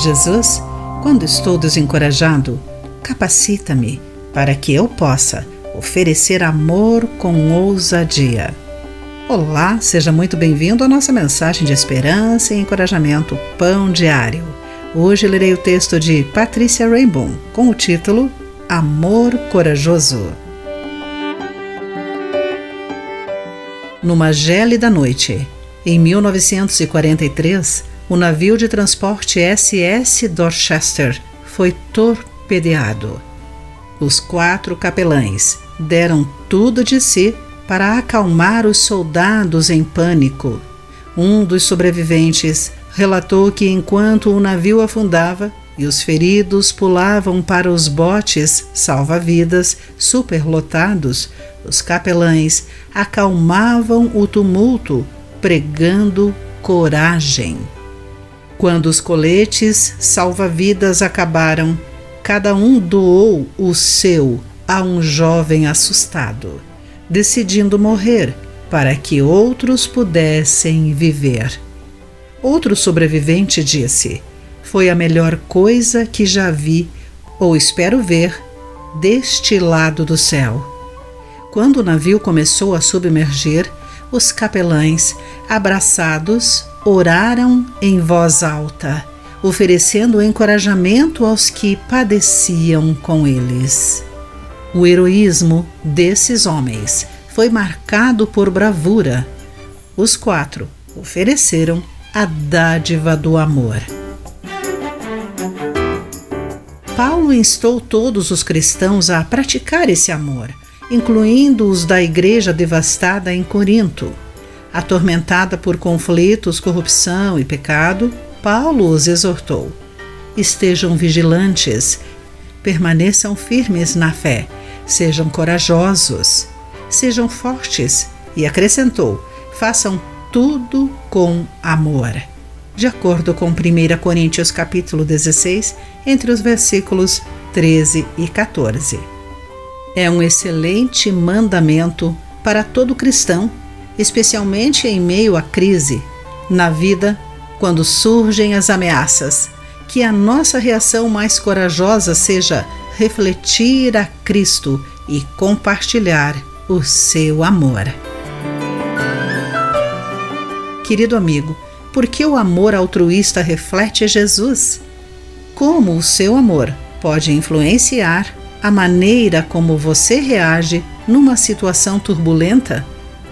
Jesus, quando estou desencorajado, capacita-me para que eu possa oferecer amor com ousadia. Olá, seja muito bem-vindo à nossa mensagem de esperança e encorajamento Pão Diário. Hoje lerei o texto de Patrícia Rainbow com o título Amor Corajoso. Numa gélida noite, em 1943, o navio de transporte SS Dorchester foi torpedeado. Os quatro capelães deram tudo de si para acalmar os soldados em pânico. Um dos sobreviventes relatou que enquanto o navio afundava e os feridos pulavam para os botes salva-vidas superlotados, os capelães acalmavam o tumulto, pregando coragem. Quando os coletes salva-vidas acabaram, cada um doou o seu a um jovem assustado decidindo morrer para que outros pudessem viver. Outro sobrevivente disse: Foi a melhor coisa que já vi ou espero ver deste lado do céu. Quando o navio começou a submergir, os capelães, abraçados, oraram em voz alta, oferecendo encorajamento aos que padeciam com eles. O heroísmo desses homens foi marcado por bravura. Os quatro ofereceram a dádiva do amor. Paulo instou todos os cristãos a praticar esse amor, incluindo os da igreja devastada em Corinto. Atormentada por conflitos, corrupção e pecado, Paulo os exortou: estejam vigilantes, permaneçam firmes na fé Sejam corajosos, sejam fortes. E acrescentou: façam tudo com amor. De acordo com 1 Coríntios capítulo 16, entre os versículos 13 e 14. É um excelente mandamento para todo cristão, especialmente em meio à crise, na vida, quando surgem as ameaças, que a nossa reação mais corajosa seja refletir a Cristo e compartilhar o seu amor. Querido amigo, por que o amor altruísta reflete Jesus? Como o seu amor pode influenciar a maneira como você reage numa situação turbulenta?